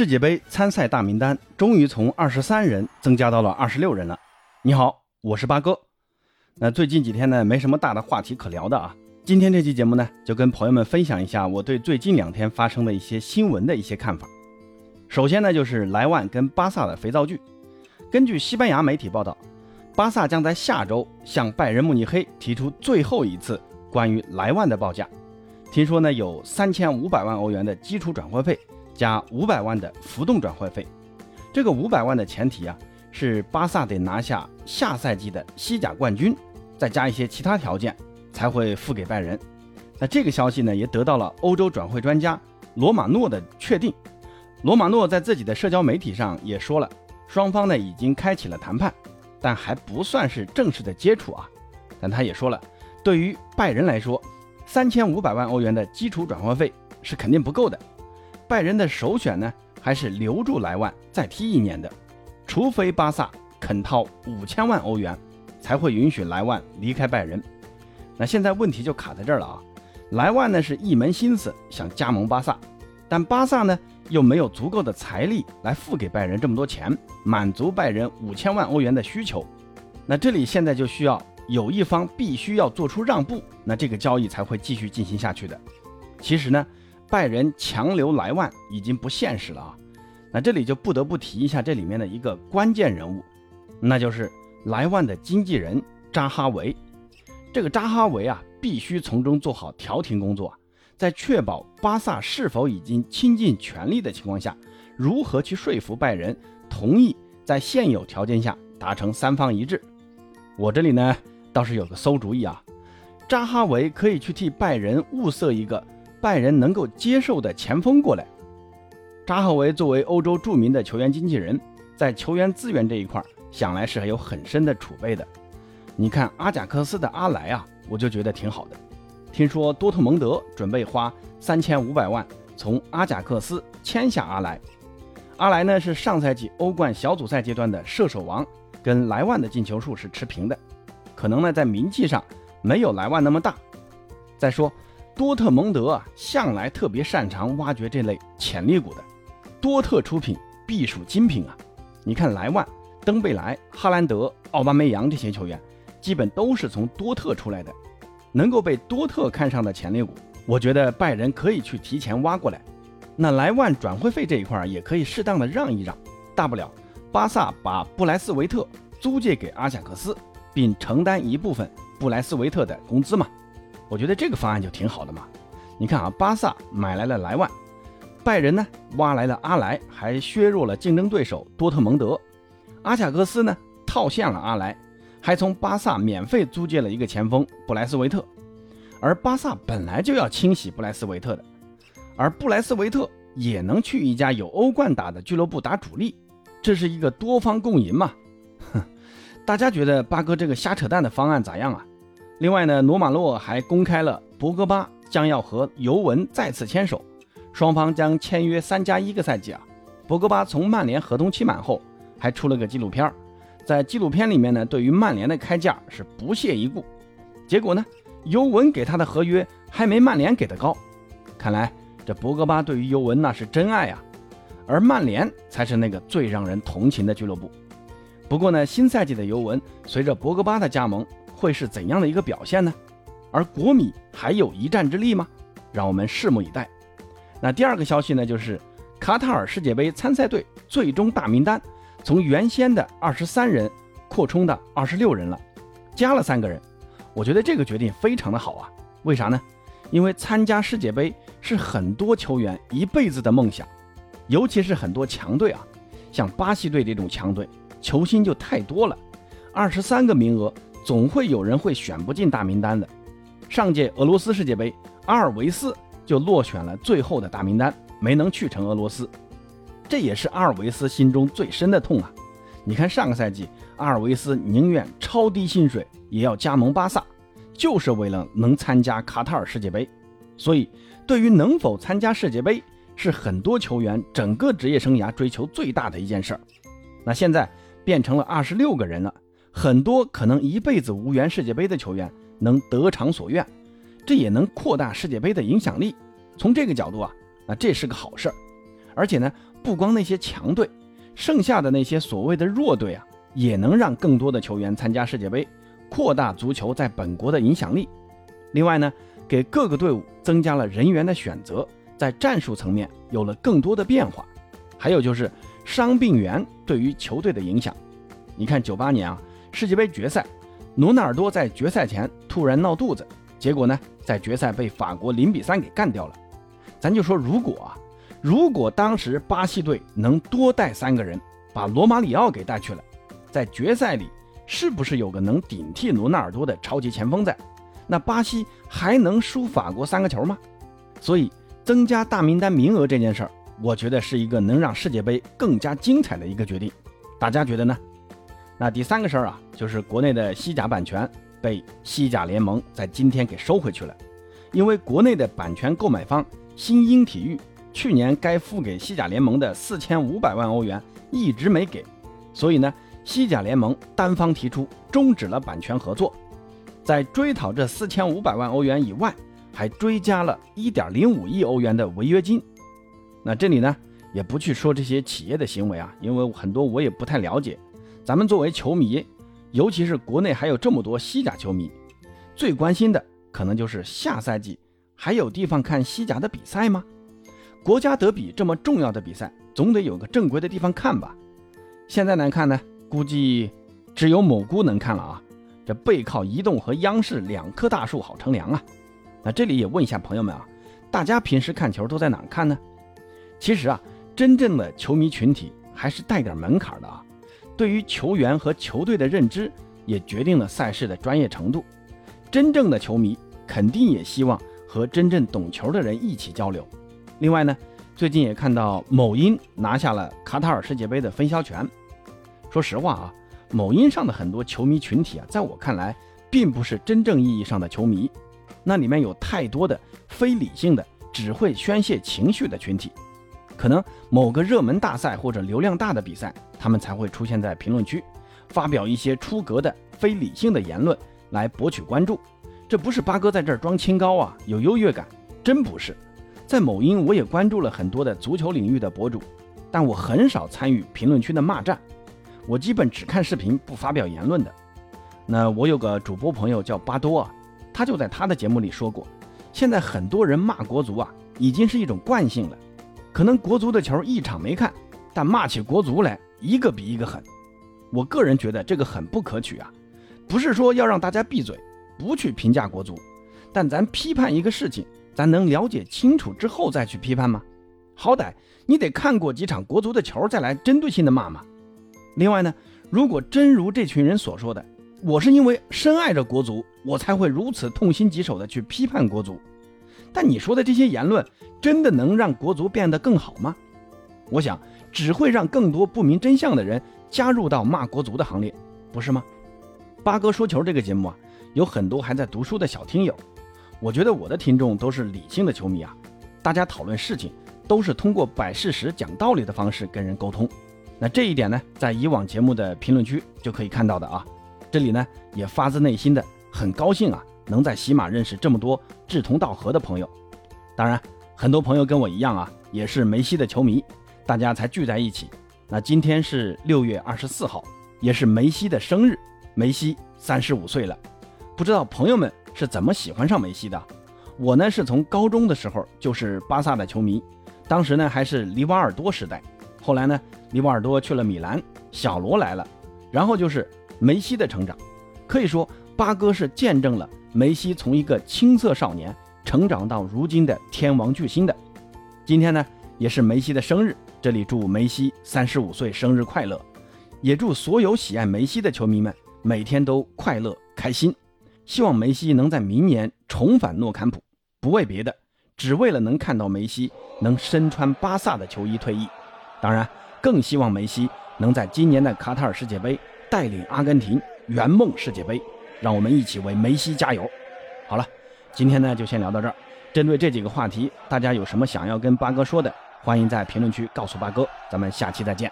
世界杯参赛大名单终于从二十三人增加到了二十六人了。你好，我是八哥。那最近几天呢，没什么大的话题可聊的啊。今天这期节目呢，就跟朋友们分享一下我对最近两天发生的一些新闻的一些看法。首先呢，就是莱万跟巴萨的肥皂剧。根据西班牙媒体报道，巴萨将在下周向拜仁慕尼黑提出最后一次关于莱万的报价。听说呢，有三千五百万欧元的基础转会费。加五百万的浮动转会费，这个五百万的前提啊是巴萨得拿下下赛季的西甲冠军，再加一些其他条件才会付给拜仁。那这个消息呢也得到了欧洲转会专家罗马诺的确定。罗马诺在自己的社交媒体上也说了，双方呢已经开启了谈判，但还不算是正式的接触啊。但他也说了，对于拜仁来说，三千五百万欧元的基础转会费是肯定不够的。拜仁的首选呢，还是留住莱万再踢一年的，除非巴萨肯掏五千万欧元，才会允许莱万离开拜仁。那现在问题就卡在这儿了啊！莱万呢是一门心思想加盟巴萨，但巴萨呢又没有足够的财力来付给拜仁这么多钱，满足拜仁五千万欧元的需求。那这里现在就需要有一方必须要做出让步，那这个交易才会继续进行下去的。其实呢。拜仁强留莱万已经不现实了啊！那这里就不得不提一下这里面的一个关键人物，那就是莱万的经纪人扎哈维。这个扎哈维啊，必须从中做好调停工作，在确保巴萨是否已经倾尽全力的情况下，如何去说服拜仁同意在现有条件下达成三方一致。我这里呢倒是有个馊主意啊，扎哈维可以去替拜仁物色一个。拜仁能够接受的前锋过来，扎赫维作为欧洲著名的球员经纪人，在球员资源这一块，想来是有很深的储备的。你看阿贾克斯的阿莱啊，我就觉得挺好的。听说多特蒙德准备花三千五百万从阿贾克斯签下阿莱。阿莱呢是上赛季欧冠小组赛阶段的射手王，跟莱万的进球数是持平的，可能呢在名气上没有莱万那么大。再说。多特蒙德啊，向来特别擅长挖掘这类潜力股的，多特出品必属精品啊！你看莱万、登贝莱、哈兰德、奥巴梅扬这些球员，基本都是从多特出来的，能够被多特看上的潜力股，我觉得拜仁可以去提前挖过来。那莱万转会费这一块儿也可以适当的让一让，大不了巴萨把布莱斯维特租借给阿贾克斯，并承担一部分布莱斯维特的工资嘛。我觉得这个方案就挺好的嘛。你看啊，巴萨买来了莱万，拜仁呢挖来了阿莱，还削弱了竞争对手多特蒙德。阿贾克斯呢套现了阿莱，还从巴萨免费租借了一个前锋布莱斯维特。而巴萨本来就要清洗布莱斯维特的，而布莱斯维特也能去一家有欧冠打的俱乐部打主力，这是一个多方共赢嘛。哼，大家觉得八哥这个瞎扯淡的方案咋样啊？另外呢，罗马诺还公开了博格巴将要和尤文再次牵手，双方将签约三加一个赛季啊。博格巴从曼联合同期满后，还出了个纪录片在纪录片里面呢，对于曼联的开价是不屑一顾。结果呢，尤文给他的合约还没曼联给的高，看来这博格巴对于尤文那是真爱啊，而曼联才是那个最让人同情的俱乐部。不过呢，新赛季的尤文随着博格巴的加盟。会是怎样的一个表现呢？而国米还有一战之力吗？让我们拭目以待。那第二个消息呢，就是卡塔尔世界杯参赛队最终大名单从原先的二十三人扩充到二十六人了，加了三个人。我觉得这个决定非常的好啊。为啥呢？因为参加世界杯是很多球员一辈子的梦想，尤其是很多强队啊，像巴西队这种强队，球星就太多了，二十三个名额。总会有人会选不进大名单的。上届俄罗斯世界杯，阿尔维斯就落选了最后的大名单，没能去成俄罗斯。这也是阿尔维斯心中最深的痛啊！你看上个赛季，阿尔维斯宁愿超低薪水也要加盟巴萨，就是为了能参加卡塔尔世界杯。所以，对于能否参加世界杯，是很多球员整个职业生涯追求最大的一件事儿。那现在变成了二十六个人了。很多可能一辈子无缘世界杯的球员能得偿所愿，这也能扩大世界杯的影响力。从这个角度啊，那这是个好事儿。而且呢，不光那些强队，剩下的那些所谓的弱队啊，也能让更多的球员参加世界杯，扩大足球在本国的影响力。另外呢，给各个队伍增加了人员的选择，在战术层面有了更多的变化。还有就是伤病员对于球队的影响。你看九八年啊，世界杯决赛，罗纳尔多在决赛前突然闹肚子，结果呢，在决赛被法国零比三给干掉了。咱就说如果啊，如果当时巴西队能多带三个人，把罗马里奥给带去了，在决赛里是不是有个能顶替罗纳尔多的超级前锋在？那巴西还能输法国三个球吗？所以增加大名单名额这件事儿，我觉得是一个能让世界杯更加精彩的一个决定。大家觉得呢？那第三个事儿啊，就是国内的西甲版权被西甲联盟在今天给收回去了，因为国内的版权购买方新英体育去年该付给西甲联盟的四千五百万欧元一直没给，所以呢，西甲联盟单方提出终止了版权合作。在追讨这四千五百万欧元以外，还追加了一点零五亿欧元的违约金。那这里呢，也不去说这些企业的行为啊，因为很多我也不太了解。咱们作为球迷，尤其是国内还有这么多西甲球迷，最关心的可能就是下赛季还有地方看西甲的比赛吗？国家德比这么重要的比赛，总得有个正规的地方看吧？现在来看呢，估计只有某姑能看了啊。这背靠移动和央视两棵大树好乘凉啊！那这里也问一下朋友们啊，大家平时看球都在哪看呢？其实啊，真正的球迷群体还是带点门槛的啊。对于球员和球队的认知，也决定了赛事的专业程度。真正的球迷肯定也希望和真正懂球的人一起交流。另外呢，最近也看到某音拿下了卡塔尔世界杯的分销权。说实话啊。某音上的很多球迷群体啊，在我看来，并不是真正意义上的球迷，那里面有太多的非理性的、只会宣泄情绪的群体。可能某个热门大赛或者流量大的比赛，他们才会出现在评论区，发表一些出格的、非理性的言论来博取关注。这不是八哥在这儿装清高啊，有优越感，真不是。在某音，我也关注了很多的足球领域的博主，但我很少参与评论区的骂战。我基本只看视频，不发表言论的。那我有个主播朋友叫巴多啊，他就在他的节目里说过，现在很多人骂国足啊，已经是一种惯性了。可能国足的球一场没看，但骂起国足来一个比一个狠。我个人觉得这个很不可取啊，不是说要让大家闭嘴，不去评价国足，但咱批判一个事情，咱能了解清楚之后再去批判吗？好歹你得看过几场国足的球再来针对性的骂嘛。另外呢，如果真如这群人所说的，我是因为深爱着国足，我才会如此痛心疾首的去批判国足。但你说的这些言论，真的能让国足变得更好吗？我想，只会让更多不明真相的人加入到骂国足的行列，不是吗？八哥说球这个节目啊，有很多还在读书的小听友，我觉得我的听众都是理性的球迷啊，大家讨论事情都是通过摆事实、讲道理的方式跟人沟通。那这一点呢，在以往节目的评论区就可以看到的啊。这里呢，也发自内心的很高兴啊，能在喜马认识这么多志同道合的朋友。当然，很多朋友跟我一样啊，也是梅西的球迷，大家才聚在一起。那今天是六月二十四号，也是梅西的生日。梅西三十五岁了，不知道朋友们是怎么喜欢上梅西的？我呢，是从高中的时候就是巴萨的球迷，当时呢还是里瓦尔多时代。后来呢，里瓦尔多去了米兰，小罗来了，然后就是梅西的成长。可以说，八哥是见证了梅西从一个青涩少年成长到如今的天王巨星的。今天呢，也是梅西的生日，这里祝梅西三十五岁生日快乐，也祝所有喜爱梅西的球迷们每天都快乐开心。希望梅西能在明年重返诺坎普，不为别的，只为了能看到梅西能身穿巴萨的球衣退役。当然，更希望梅西能在今年的卡塔尔世界杯带领阿根廷圆梦世界杯，让我们一起为梅西加油。好了，今天呢就先聊到这儿。针对这几个话题，大家有什么想要跟八哥说的，欢迎在评论区告诉八哥。咱们下期再见。